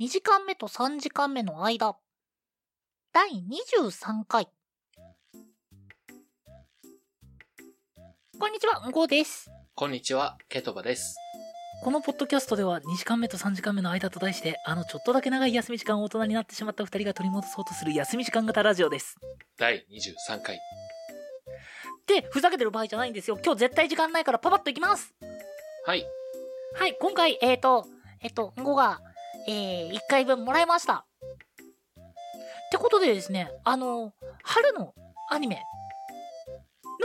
2時間目と3時間目の間。第23回。こんにちは、んごです。こんにちは、ケトバです。このポッドキャストでは2時間目と3時間目の間と題してあのちょっとだけ長い休み時間を大人になってしまった2人が取り戻そうとする休み時間型ラジオです。第23回。で、ふざけてる場合じゃないんですよ。今日絶対時間ないからパパッといきます。はい。はい、今回、えーと、えっ、と、んごが、えー、1回分もらいました。ってことでですね、あの、春のアニメ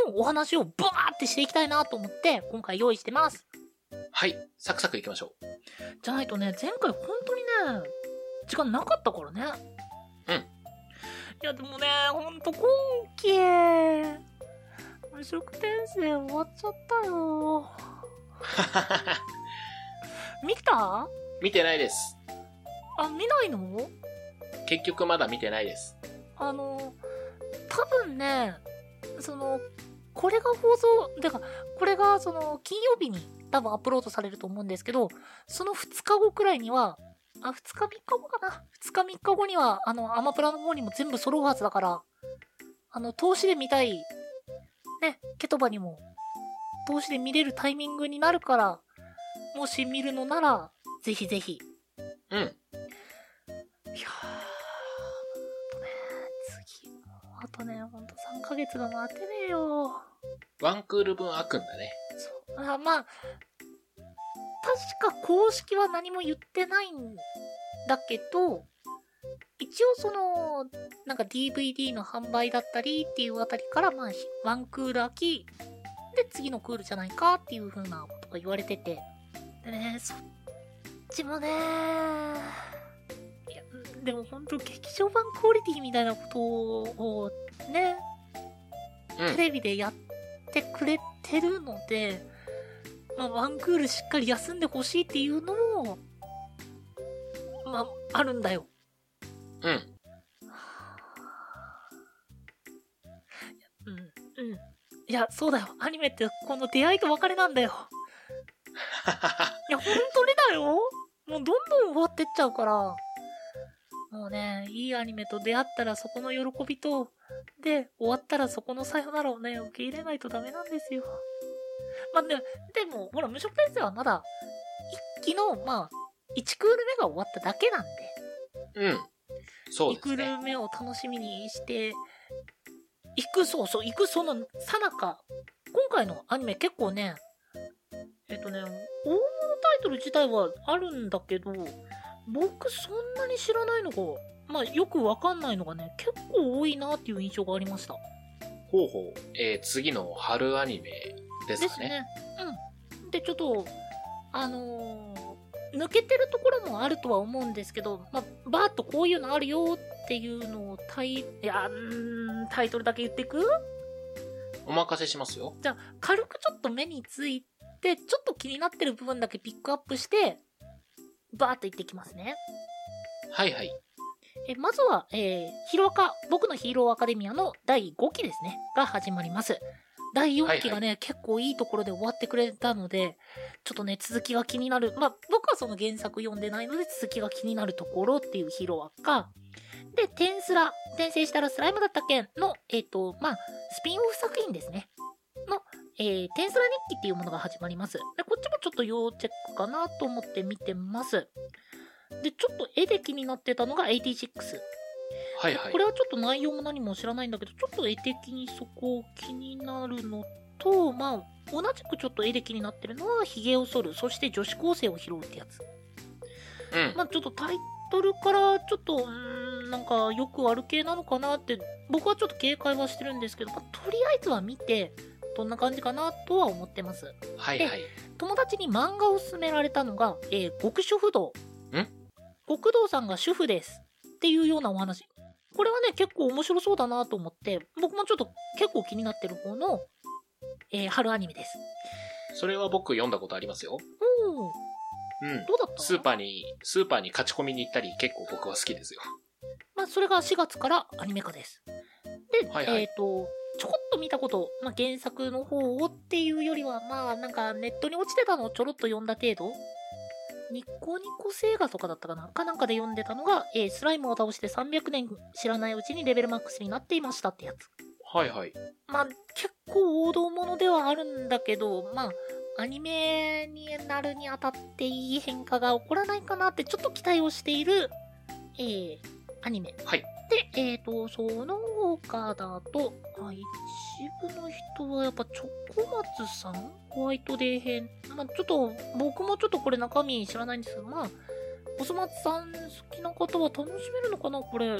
のお話をブワーってしていきたいなと思って、今回用意してます。はい。サクサクいきましょう。じゃないとね、前回本当にね、時間なかったからね。うんいや、でもね、ほんと今期、無職転生終わっちゃったよ。見た？見てないです。あ、見ないの？結局まだ見てないです。あの、多分ね、その、これが放送、てか、これがその、金曜日に多分アップロードされると思うんですけど、その2日後くらいには、あ、2日3日後かな ?2 日3日後には、あの、アマプラの方にも全部揃うはずだから、あの、投資で見たい、ね、ケトバにも、投資で見れるタイミングになるから、もし見るのなら、ぜひぜひ、うん。いやー、ほんとね、次、もうあとね、ほんと3ヶ月が待てねえよ。ワンクール分開くんだね。そう。あまあ、確か公式は何も言ってないんだけど、一応その、なんか DVD の販売だったりっていうあたりから、まあ、ひワンクール空き、で、次のクールじゃないかっていう風なことが言われてて。でね、そっちもね、いや、でも本当劇場版クオリティみたいなことをね、うん。テレビでやってくれてるので、まあ、ワンクールしっかり休んでほしいっていうのも、まあ、あるんだよ。うん。うん、うん。いや、そうだよ。アニメってこの出会いと別れなんだよ。んどん終わってっちゃうから。もうね、いいアニメと出会ったらそこの喜びと、で、終わったらそこのさよならをね、受け入れないとダメなんですよ。まあ、ででも、ほら、無職転生はまだ、一期の、まあ、1クール目が終わっただけなんで。うん。そうですね。目を楽しみにして、行く、そうそう、行くそのさなか、今回のアニメ結構ね、えっとね、大イトル自体はあるんだけど、僕そんなに知らないのが、まあよくわかんないのがね、結構多いなっていう印象がありました。ほうほう。えー、次の春アニメですかね。ですね。うん。で、ちょっと、あのー抜けてるところもあるとは思うんですけど、まあ、バーッとこういうのあるよっていうのをタイ、いや、タイトルだけ言っていく？お任せしますよ。じゃあ、軽くちょっと目について、ちょっと気になってる部分だけピックアップして、バーッと言っていきますね。はいはい。えまずは、えー、ヒロアカ、僕のヒーローアカデミアの第5期ですね、が始まります。第4期がね、結構いいところで終わってくれたので、ちょっとね、続きが気になる。まあ、僕はその原作読んでないので、続きが気になるところっていうヒーローアカ。で、テンスラ、転生したらスライムだった件の、えっ、と、まあ、スピンオフ作品ですね。の、えー、テンスラ日記っていうものが始まります。で、こっちもちょっと要チェックかなと思って見てます。で、ちょっと絵で気になってたのが86。はいはいこ。れはちょっと内容も何も知らないんだけど、ちょっと絵的にそこ気になるのと、まあ、同じくちょっと絵で気になってるのは、髭を剃る、そして女子高生を拾うってやつ。うん。まあ、ちょっとタイトルから、ちょっと、うーん、なんかよくある系なのかなって、僕はちょっと警戒はしてるんですけど、まあ、とりあえずは見て、どんな感じかなとは思ってます。はいはい。友達に漫画を勧められたのが、えー極主婦道。ん？極道さんが主婦です。っていうようなお話。これはね、結構面白そうだなと思って、僕もちょっと結構気になってる方の、えー春アニメです。それは僕読んだことありますよ。おー、うん。どうだった？スーパーに、スーパーに勝ち込みに行ったり結構僕は好きですよ。まあ、それが4月からアニメ化です。で、はいはいえっ、と、ちょこっと見たこと、まあ、原作の方をっていうよりは、まあ、なんかネットに落ちてたのをちょろっと読んだ程度ニコニコ星画とかだったかなかなんかで読んでたのが、えースライムを倒して300年知らないうちにレベルマックスになっていましたってやつ。はいはい。まあ、結構王道ものではあるんだけど、まあ、アニメになるにあたっていい変化が起こらないかなってちょっと期待をしている、えー、アニメ。はい。で、えーと、その他だと、あ、一部の人はやっぱチョコ松さん？ホワイトデー編？まあ、ちょっと、僕もちょっとこれ中身知らないんですけど、まあ、おそ松さん好きな方は楽しめるのかな？これ。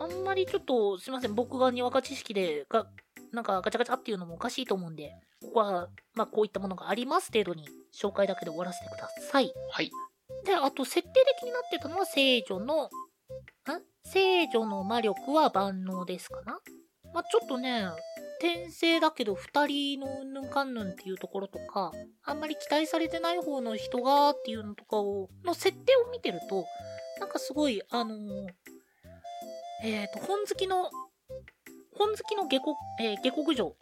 あんまりちょっと、すいません。僕がにわか知識で、が、なんかガチャガチャっていうのもおかしいと思うんで、ここは、まあこういったものがあります程度に紹介だけで終わらせてください。はい。で、あと、設定で気になってたのは、聖女の、ん聖女の魔力は万能ですかな？まあ、ちょっとね、転生だけど二人のうんぬんかんぬんっていうところとか、あんまり期待されてない方の人がっていうのとかを、の設定を見てると、なんかすごい、あのーえっ、と、本好きの、本好きの下克、えー下克上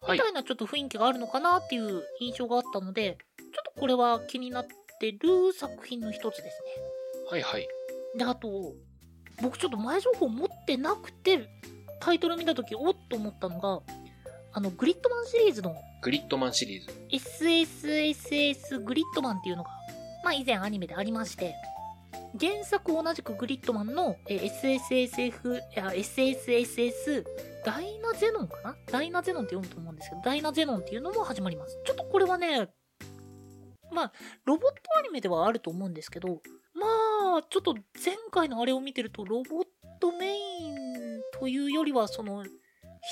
はいみた。いなちょっと雰囲気があるのかなっていう印象があったので、ちょっとこれは気になってる作品の一つですはいはい。ね。で、あと、僕ちょっと前情報持ってなくて、タイトル見たとき、おっと思ったのが、あの、グリッドマンシリーズのグリッドマンシリーズ。SSSS グリッドマンっていうのが、まあ以前アニメでありまして、原作同じくグリッドマンのえー SSSF、いや SSSS ダイナゼノンかな？ダイナゼノンって読むと思うんですけど、ダイナゼノンっていうのも始まります。ちょっとこれはね、まあ、ロボットアニメではあると思うんですけど、まあ、ちょっと前回のあれを見てると、ロボットメインというよりは、その、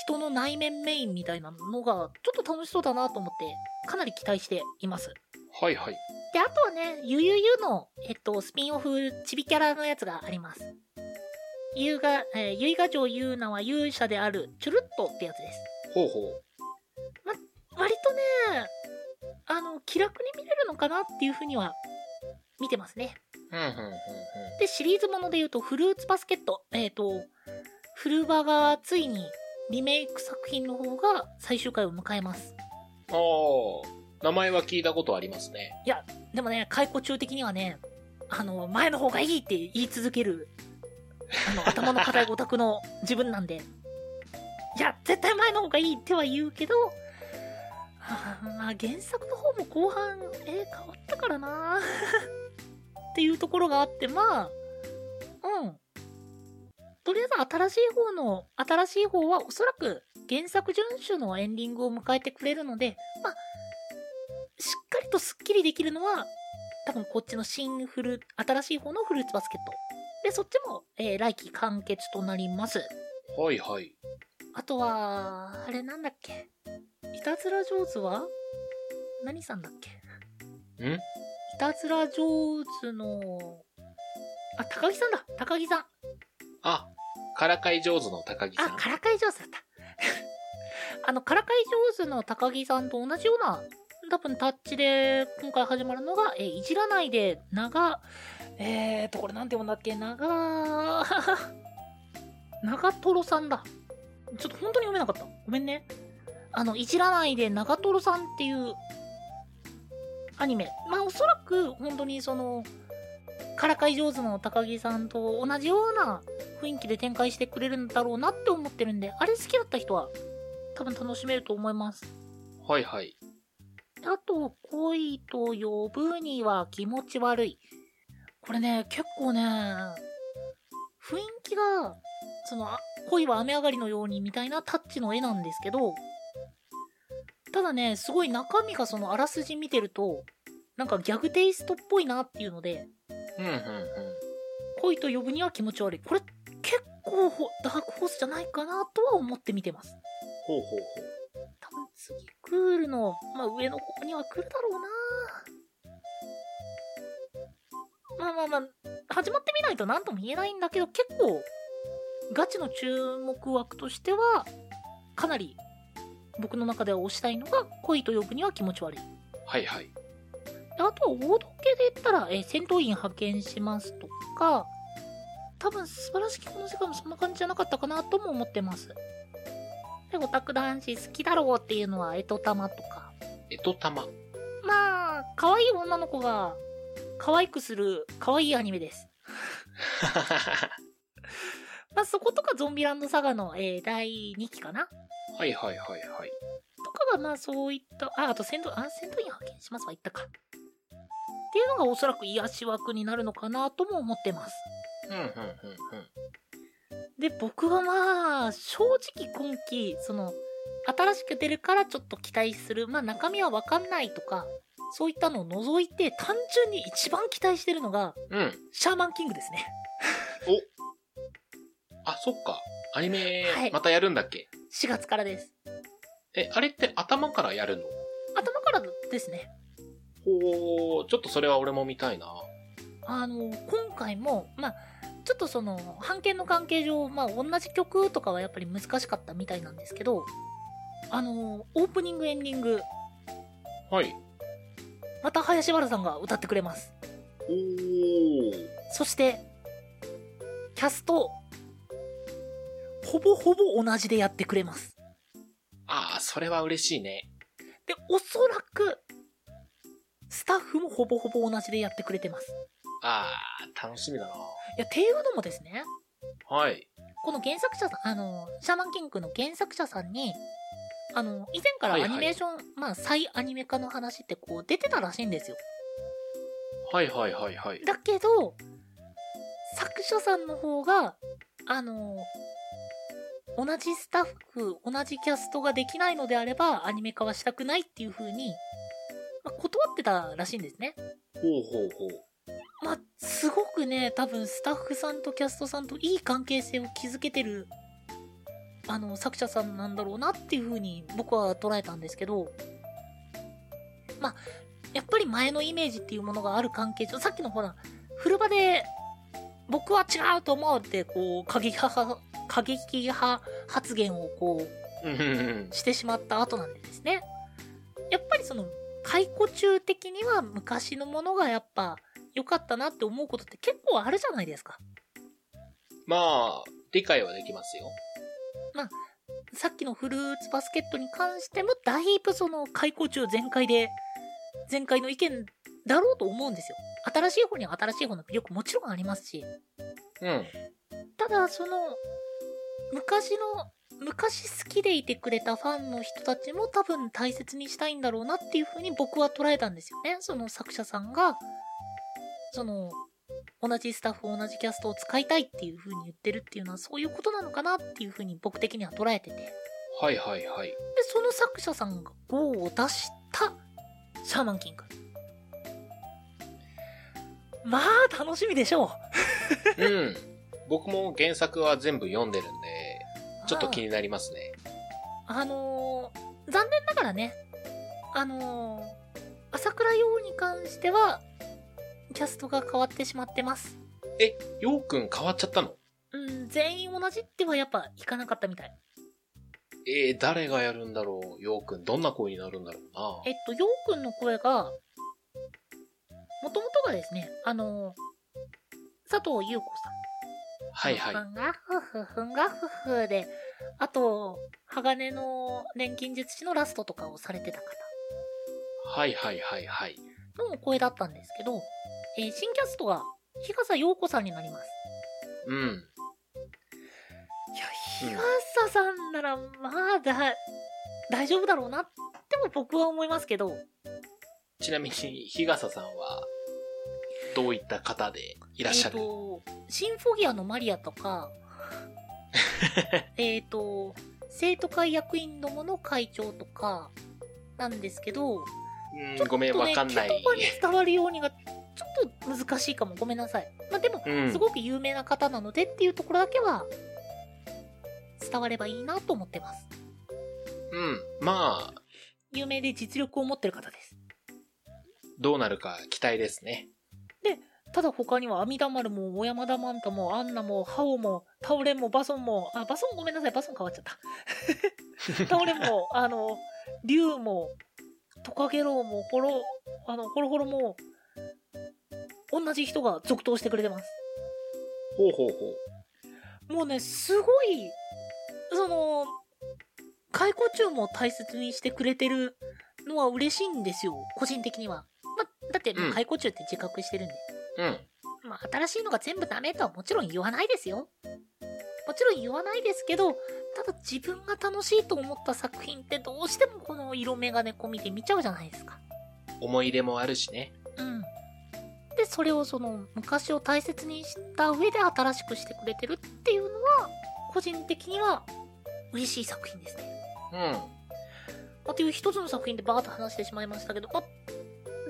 人の内面メインみたいなのが、ちょっと楽しそうだなと思って、かなり期待しています。はいはい。で、あとはね、ゆゆゆの、えっと、スピンオフ、ちびキャラのやつがあります。ゆうが、えー、ゆいが城ゆうなは勇者である、チュルットってやつです。ほうほう。割とね、あの、気楽に見れるのかなっていうふうには、見てますね。で、シリーズもので言うと、フルーツバスケット。えっ、と、フルバがついにリメイク作品の方が最終回を迎えます。ああ、名前は聞いたことありますね。でもね、解雇中的にはね、あの、前の方がいいって言い続ける、あの、頭の固いオタクの自分なんで、いや、絶対前の方がいいっては言うけど、はあまあ、原作の方も後半、えー変わったからなっていうところがあって、まあ、うん。とりあえず新しい方の、新しい方はおそらく原作遵守のエンディングを迎えてくれるので、まあ、しっかりとスッキリできるのは、多分こっちの新フル、新しい方のフルーツバスケット。で、そっちも、えー来期完結となります。はいはい。あとは、あれなんだっけ？いたずら上手は？何さんだっけ？ん？いたずら上手の、あ、高木さんだ高木さんあ、からかい上手の高木さあ、ん。からかい上手だった。あの、からかい上手の高木さんと同じような、多分タッチで今回始まるのが、えーいじらないで、長、えーと、これなんて読むんだっけ？長、長瀞さんだ。ちょっと本当に読めなかった。ごめんね。あの、いじらないで長瀞さんっていうアニメ。まあ、おそらく本当にその、からかい上手の高木さんと同じような雰囲気で展開してくれるんだろうなって思ってるんで、あれ好きだった人は多分楽しめると思います。はいはい。あと、恋と呼ぶには気持ち悪い。これね、結構ね、雰囲気が、その、あ恋は雨上がりのようにみたいなタッチの絵なんですけど、ただね、すごい中身がそのあらすじ見てると、なんかギャグテイストっぽいなっていうので、うんうんうん。恋と呼ぶには気持ち悪い。これ結構ほダークホースじゃないかなとは思って見てます。ほうほうほう。多分次来るの、まあ上の方には来るだろうなまあまあまあ、始まってみないと何とも言えないんだけど、結構、ガチの注目枠としては、かなり、僕の中では推したいのが、恋と呼ぶには気持ち悪い。はいはい。であとは、王道系で言ったら、えー戦闘員派遣しますとか、多分、素晴らしきこの世界もそんな感じじゃなかったかなとも思ってます。で、オタク男子好きだろうっていうのは、エトタマとか。えとたま。まあ、可愛い女の子が、可愛くする可愛いアニメです。まあ、そことかゾンビランドサガの、えー第2期かなはいはいはいはい。とかがまあそういった、あ、あと戦闘、あ、戦闘員派遣しますわ、言ったか。っていうのがおそらく癒し枠になるのかなとも思ってます。うんうんうんうん。で、僕はまあ、正直今期、その、新しく出るからちょっと期待する、まあ中身はわかんないとか、そういったのを除いて、単純に一番期待してるのが、うん。シャーマンキングですね。あ、そっか。アニメはい、またやるんだっけ、4月からです。え、あれって頭からやるの？頭からですね。ほー、ちょっとそれは俺も見たいな。あの、今回も、まあ、ちょっとその、版権の関係上、まあ、同じ曲とかはやっぱり難しかったみたいなんですけど、あの、オープニング、エンディング、はい。また林原さんが歌ってくれます。おー。そして、キャスト、ほぼほぼ同じでやってくれます。あー、それは嬉しいね。で、おそらく、スタッフもほぼほぼ同じでやってくれてます。あー、楽しみだないや、っていうのもですね、はい。この原作者さん、あの、シャーマンキングの原作者さんに、あの、以前からはいはいアニメーション、まあ、再アニメ化の話ってこう出てたらしいんですよ。はいはいはいはい。だけど、作者さんの方が、あの、同じスタッフ、同じキャストができないのであれば、アニメ化はしたくないっていう風に、まあ、断ってたらしいんですね。ほうほうほう。まあ、すごくね、多分スタッフさんとキャストさんといい関係性を築けてる、あの、作者さんなんだろうなっていう風に僕は捉えたんですけど、まあ、やっぱり前のイメージっていうものがある関係上、さっきのほら、風呂場で、僕は違うと思うって、こう、過激派、過激派発言をこう。してしまった後なんでですね。やっぱりその、解雇中的には昔のものがやっぱ良かったなって思うことって結構あるじゃないですか。まあ、理解はできますよ。さっきのフルーツバスケットに関してもだいぶその解雇中全開で、全開の意見だろうと思うんですよ。新しい方には新しい方の魅力もちろんありますし。うん。ただその、昔の、昔好きでいてくれたファンの人たちも多分大切にしたいんだろうなっていう風に僕は捉えたんですよね。その作者さんが、その、同じスタッフ、同じキャストを使いたいっていう風に言ってるっていうのはそういうことなのかなっていう風に僕的には捉えてて。で、はいはいはい。その作者さんが GO を出したシャーマンキング。まあ、楽しみでしょう。うん。僕も原作は全部読んでるんで、ちょっと気になりますね。あのー、残念ながらね、あのー、朝倉陽に関しては、キャストが変わってしまってます。え、ようくん変わっちゃったの？うん、全員同じってはやっぱいかなかったみたい。えー、誰がやるんだろう？ようくん、どんな声になるんだろうな？えっと、陽くんの声が、もともとがですね、あのー、佐藤優子さん。はいはいふ。んがふふふんがふふで、あと、鋼の錬金術師のラストとかをされてた方。はいはいはいはい。の声だったんですけど、えー新キャストが日笠陽子さんになります。うん。いや、日笠さんならまあだ、大丈夫だろうなっても僕は思いますけど、ちなみに、日笠さんは、どういった方でいらっしゃる、えっ、と、シンフォギアのマリアとか、えっと、生徒会役員どもの会長とか、なんですけど、うんごめん、わかんない。言葉に伝わるようにが、ちょっと難しいかも。ごめんなさい。まあでも、うんすごく有名な方なのでっていうところだけは、伝わればいいなと思ってます。うん。まあ、有名で実力を持ってる方です。どうなるか期待ですね。ただ他には阿弥陀丸も小山田マンタもアンナもハオもタオレンもバソンもあバソンごめんなさいバソン変わっちゃったタオレンもあの竜もトカゲロウもホロあのホロホロも同じ人が続投してくれてますほうほうほう。もうねすごいその解雇中も大切にしてくれてるのは嬉しいんですよ個人的には、ま、だって、うん解雇中って自覚してるんで。うん。まあ、新しいのが全部ダメとはもちろん言わないですよ。もちろん言わないですけど、ただ自分が楽しいと思った作品ってどうしてもこの色眼鏡込みで見ちゃうじゃないですか。思い入れもあるしね。うん。で、それをその昔を大切にした上で新しくしてくれてるっていうのは、個人的には嬉しい作品ですね。うん。まあ、という一つの作品でバーッと話してしまいましたけど、まあ、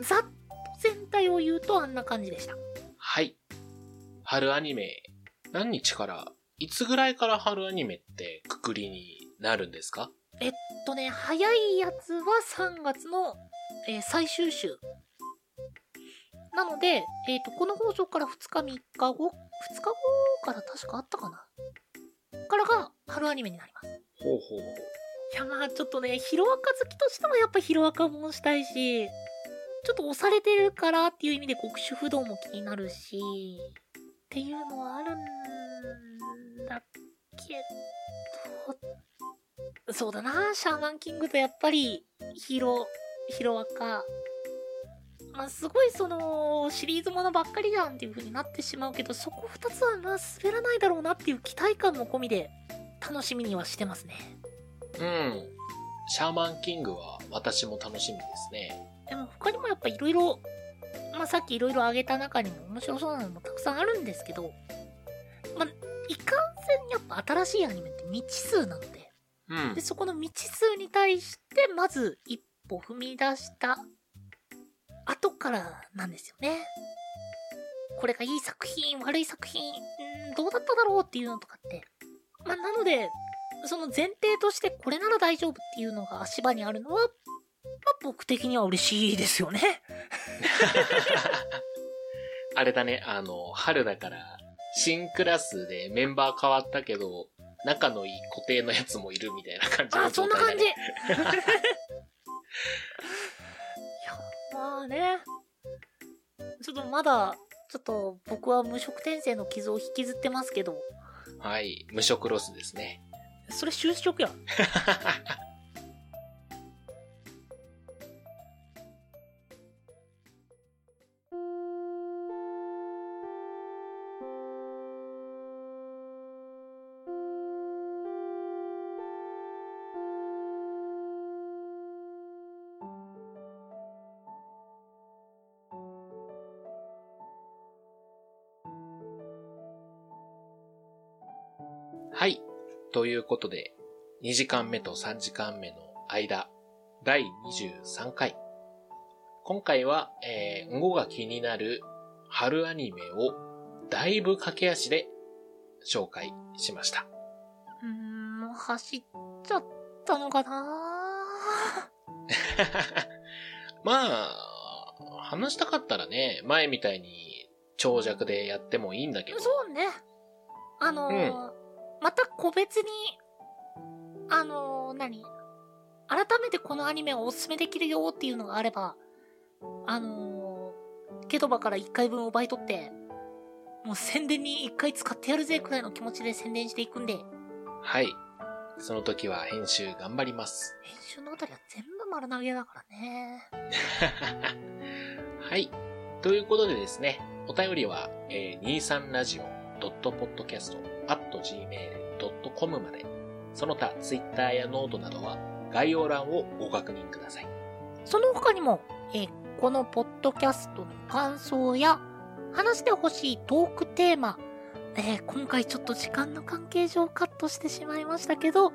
ざっと全体を言うとあんな感じでした。はい。春アニメ、何日から、いつぐらいから春アニメってくくりになるんですか？えっとね、早いやつは3月の、えー最終週。なので、えっ、と、この放送から2日3日後、2日後から確かあったかな？からが春アニメになります。ほうほうほう。いやまあちょっとね、ヒロアカ好きとしてはやっぱヒロアカもしたいし、ちょっと押されてるからっていう意味で極主不動も気になるし、っていうのはあるんだけど、そうだな、シャーマンキングとやっぱりヒロ、ヒロアカ。まあすごいそのシリーズものばっかりじゃんっていう風になってしまうけど、そこ2つはまあ滑らないだろうなっていう期待感も込みで楽しみにはしてますね。うん。シャーマンキングは私も楽しみですね。でも他にもやっぱいろいろ、まあさっきいろいろ挙げた中にも面白そうなのもたくさんあるんですけど、まあ、いかんせんやっぱ新しいアニメって未知数なので、うんで、。そこの未知数に対してまず一歩踏み出した後からなんですよね。これがいい作品、悪い作品、うんどうだっただろうっていうのとかって。まあ、なので、その前提としてこれなら大丈夫っていうのが足場にあるのは、まあ、僕的には嬉しいですよね。あれだね、あの、春だから、新クラスでメンバー変わったけど、仲のいい固定のやつもいるみたいな感じのあ、そんな感じ。い。や、まあね。ちょっとまだ、ちょっと僕は無職転生の傷を引きずってますけど、はい。無職ロスですね。それ就職や。はい。ということで、2時間目と3時間目の間、第23回。今回は、えー、語が気になる春アニメをだいぶ駆け足で紹介しました。うー走っちゃったのかな まあ、話したかったらね、前みたいに長尺でやってもいいんだけど。そうね。あのーまた個別に、あのー何？改めてこのアニメをおすすめできるよっていうのがあれば、あのーケトバから1回分奪い取って、もう宣伝に1回使ってやるぜくらいの気持ちで宣伝していくんで、はい。その時は編集頑張ります。編集のあたりは全部丸投げだからね。はい。ということでですね、お便りは、えー、gmail.com まで、その他、ツイッターやノートなどは概要欄をご確認ください。その他にも、えこのポッドキャストの感想や、話してほしいトークテーマ、えー今回ちょっと時間の関係上カットしてしまいましたけど、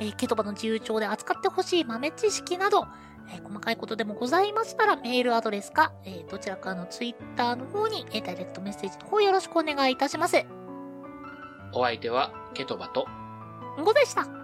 えーケトバの自由帳で扱ってほしい豆知識など、えー細かいことでもございましたらメールアドレスか、えーどちらかのツイッターの方に、えダイレクトメッセージの方よろしくお願いいたします。お相手は、ケトバと、んごでした。